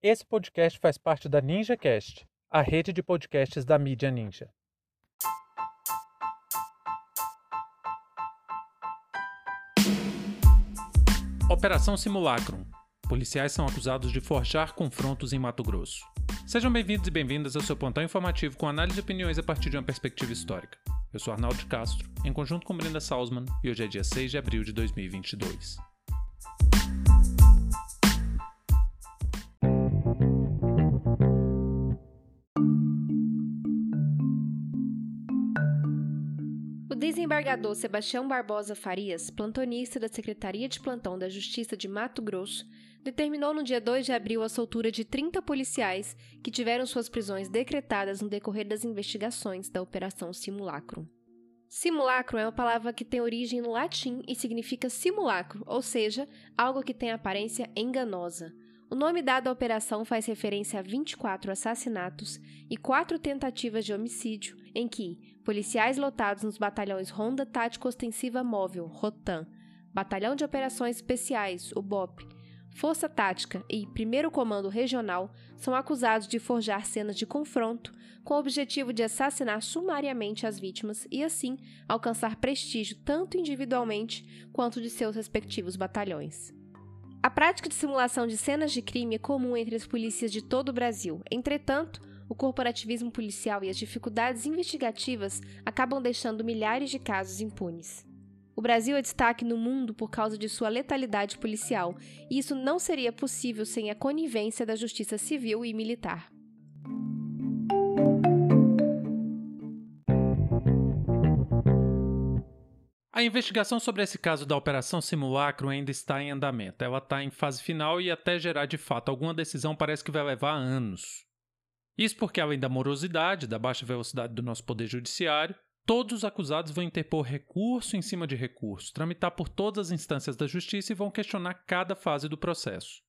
Esse podcast faz parte da NinjaCast, a rede de podcasts da mídia Ninja. Operação Simulacrum. Policiais são acusados de forjar confrontos em Mato Grosso. Sejam bem-vindos e bem-vindas ao seu pontão informativo com análise e opiniões a partir de uma perspectiva histórica. Eu sou Arnaldo Castro, em conjunto com Brenda Salzman, e hoje é dia 6 de abril de 2022. Desembargador Sebastião Barbosa Farias, plantonista da Secretaria de Plantão da Justiça de Mato Grosso, determinou no dia 2 de abril a soltura de 30 policiais que tiveram suas prisões decretadas no decorrer das investigações da Operação Simulacro. Simulacro é uma palavra que tem origem no latim e significa simulacro, ou seja, algo que tem aparência enganosa. O nome dado à operação faz referência a 24 assassinatos e quatro tentativas de homicídio em que policiais lotados nos batalhões Ronda Tático Ostensiva Móvel, ROTAM, Batalhão de Operações Especiais, o BOP, Força Tática e Primeiro Comando Regional são acusados de forjar cenas de confronto com o objetivo de assassinar sumariamente as vítimas e, assim, alcançar prestígio tanto individualmente quanto de seus respectivos batalhões. A prática de simulação de cenas de crime é comum entre as polícias de todo o Brasil. Entretanto, corporativismo policial e as dificuldades investigativas acabam deixando milhares de casos impunes. O Brasil é destaque no mundo por causa de sua letalidade policial, e isso não seria possível sem a conivência da justiça civil e militar. A investigação sobre esse caso da Operação Simulacro ainda está em andamento. Ela está em fase final e até gerar de fato alguma decisão parece que vai levar anos. Isso porque, além da morosidade, da baixa velocidade do nosso poder judiciário, todos os acusados vão interpor recurso em cima de recurso, tramitar por todas as instâncias da justiça e vão questionar cada fase do processo.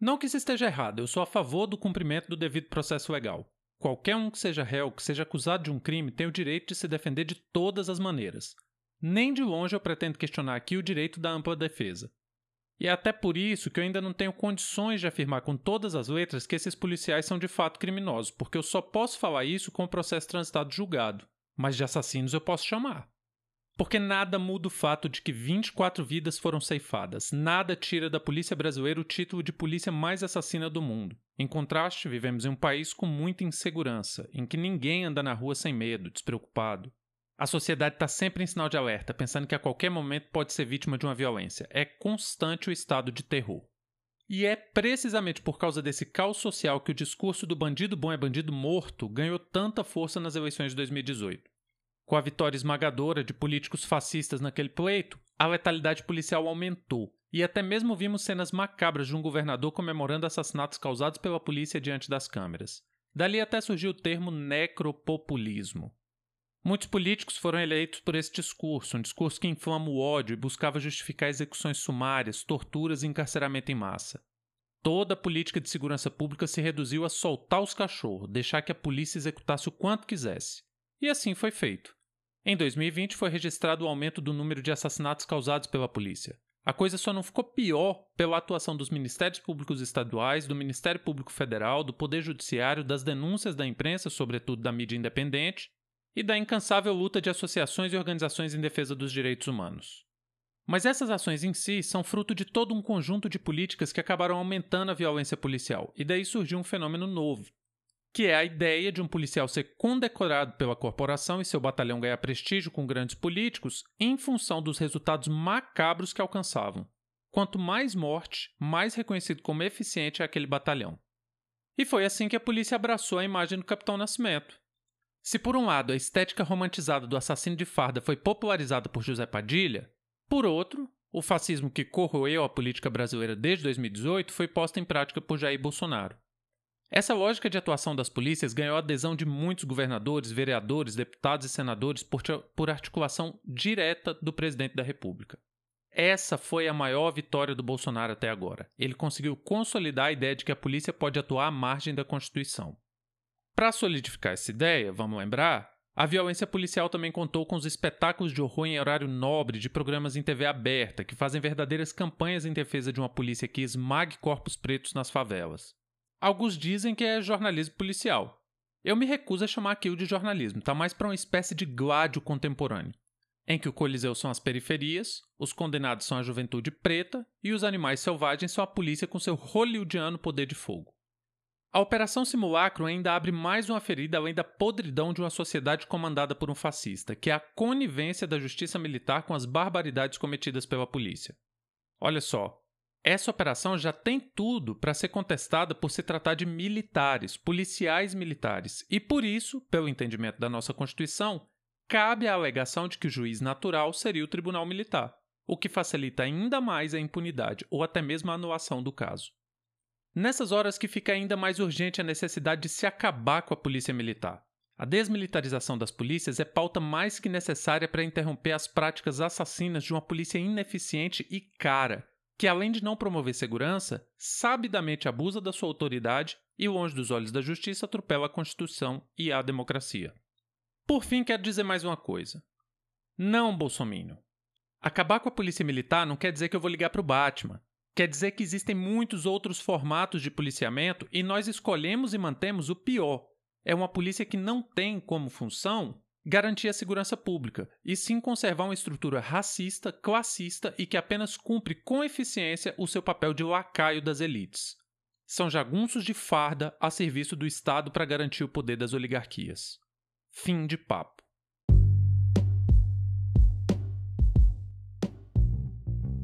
Não que isso esteja errado, eu sou a favor do cumprimento do devido processo legal. Qualquer um que seja réu, que seja acusado de um crime, tem o direito de se defender de todas as maneiras. Nem de longe eu pretendo questionar aqui o direito da ampla defesa. E é até por isso que eu ainda não tenho condições de afirmar com todas as letras que esses policiais são de fato criminosos, porque eu só posso falar isso com o processo transitado julgado. Mas de assassinos eu posso chamar. Porque nada muda o fato de que 24 vidas foram ceifadas, nada tira da polícia brasileira o título de polícia mais assassina do mundo. Em contraste, vivemos em um país com muita insegurança, em que ninguém anda na rua sem medo, despreocupado. A sociedade está sempre em sinal de alerta, pensando que a qualquer momento pode ser vítima de uma violência. É constante o estado de terror. E é precisamente por causa desse caos social que o discurso do bandido bom é bandido morto ganhou tanta força nas eleições de 2018. Com a vitória esmagadora de políticos fascistas naquele pleito, a letalidade policial aumentou, e até mesmo vimos cenas macabras de um governador comemorando assassinatos causados pela polícia diante das câmeras. Dali até surgiu o termo necropopulismo. Muitos políticos foram eleitos por esse discurso, um discurso que inflama o ódio e buscava justificar execuções sumárias, torturas e encarceramento em massa. Toda a política de segurança pública se reduziu a soltar os cachorros, deixar que a polícia executasse o quanto quisesse. E assim foi feito. Em 2020 foi registrado o aumento do número de assassinatos causados pela polícia. A coisa só não ficou pior pela atuação dos Ministérios Públicos Estaduais, do Ministério Público Federal, do Poder Judiciário, das denúncias da imprensa, sobretudo da mídia independente, e da incansável luta de associações e organizações em defesa dos direitos humanos. Mas essas ações em si são fruto de todo um conjunto de políticas que acabaram aumentando a violência policial, e daí surgiu um fenômeno novo, que é a ideia de um policial ser condecorado pela corporação e seu batalhão ganhar prestígio com grandes políticos em função dos resultados macabros que alcançavam. Quanto mais morte, mais reconhecido como eficiente é aquele batalhão. E foi assim que a polícia abraçou a imagem do Capitão Nascimento, se por um lado a estética romantizada do assassino de farda foi popularizada por José Padilha, por outro, o fascismo que corroeu a política brasileira desde 2018 foi posto em prática por Jair Bolsonaro. Essa lógica de atuação das polícias ganhou a adesão de muitos governadores, vereadores, deputados e senadores por, articulação direta do presidente da República. Essa foi a maior vitória do Bolsonaro até agora. Ele conseguiu consolidar a ideia de que a polícia pode atuar à margem da Constituição. Para solidificar essa ideia, vamos lembrar, a violência policial também contou com os espetáculos de horror em horário nobre de programas em TV aberta, que fazem verdadeiras campanhas em defesa de uma polícia que esmague corpos pretos nas favelas. Alguns dizem que é jornalismo policial. Eu me recuso a chamar aquilo de jornalismo, tá mais para uma espécie de gládio contemporâneo, em que o Coliseu são as periferias, os condenados são a juventude preta e os animais selvagens são a polícia com seu hollywoodiano poder de fogo. A Operação Simulacro ainda abre mais uma ferida além da podridão de uma sociedade comandada por um fascista, que é a conivência da justiça militar com as barbaridades cometidas pela polícia. Olha só, essa operação já tem tudo para ser contestada por se tratar de militares, policiais militares, e por isso, pelo entendimento da nossa Constituição, cabe a alegação de que o juiz natural seria o Tribunal Militar, o que facilita ainda mais a impunidade ou até mesmo a anulação do caso. Nessas horas que fica ainda mais urgente a necessidade de se acabar com a polícia militar. A desmilitarização das polícias é pauta mais que necessária para interromper as práticas assassinas de uma polícia ineficiente e cara, que além de não promover segurança, sabidamente abusa da sua autoridade e, longe dos olhos da justiça, atropela a Constituição e a democracia. Por fim, quero dizer mais uma coisa. Não, Bolsonaro. Acabar com a polícia militar não quer dizer que eu vou ligar para o Batman. Quer dizer que existem muitos outros formatos de policiamento e nós escolhemos e mantemos o pior. É uma polícia que não tem como função garantir a segurança pública, e sim conservar uma estrutura racista, classista e que apenas cumpre com eficiência o seu papel de lacaio das elites. São jagunços de farda a serviço do Estado para garantir o poder das oligarquias. Fim de papo.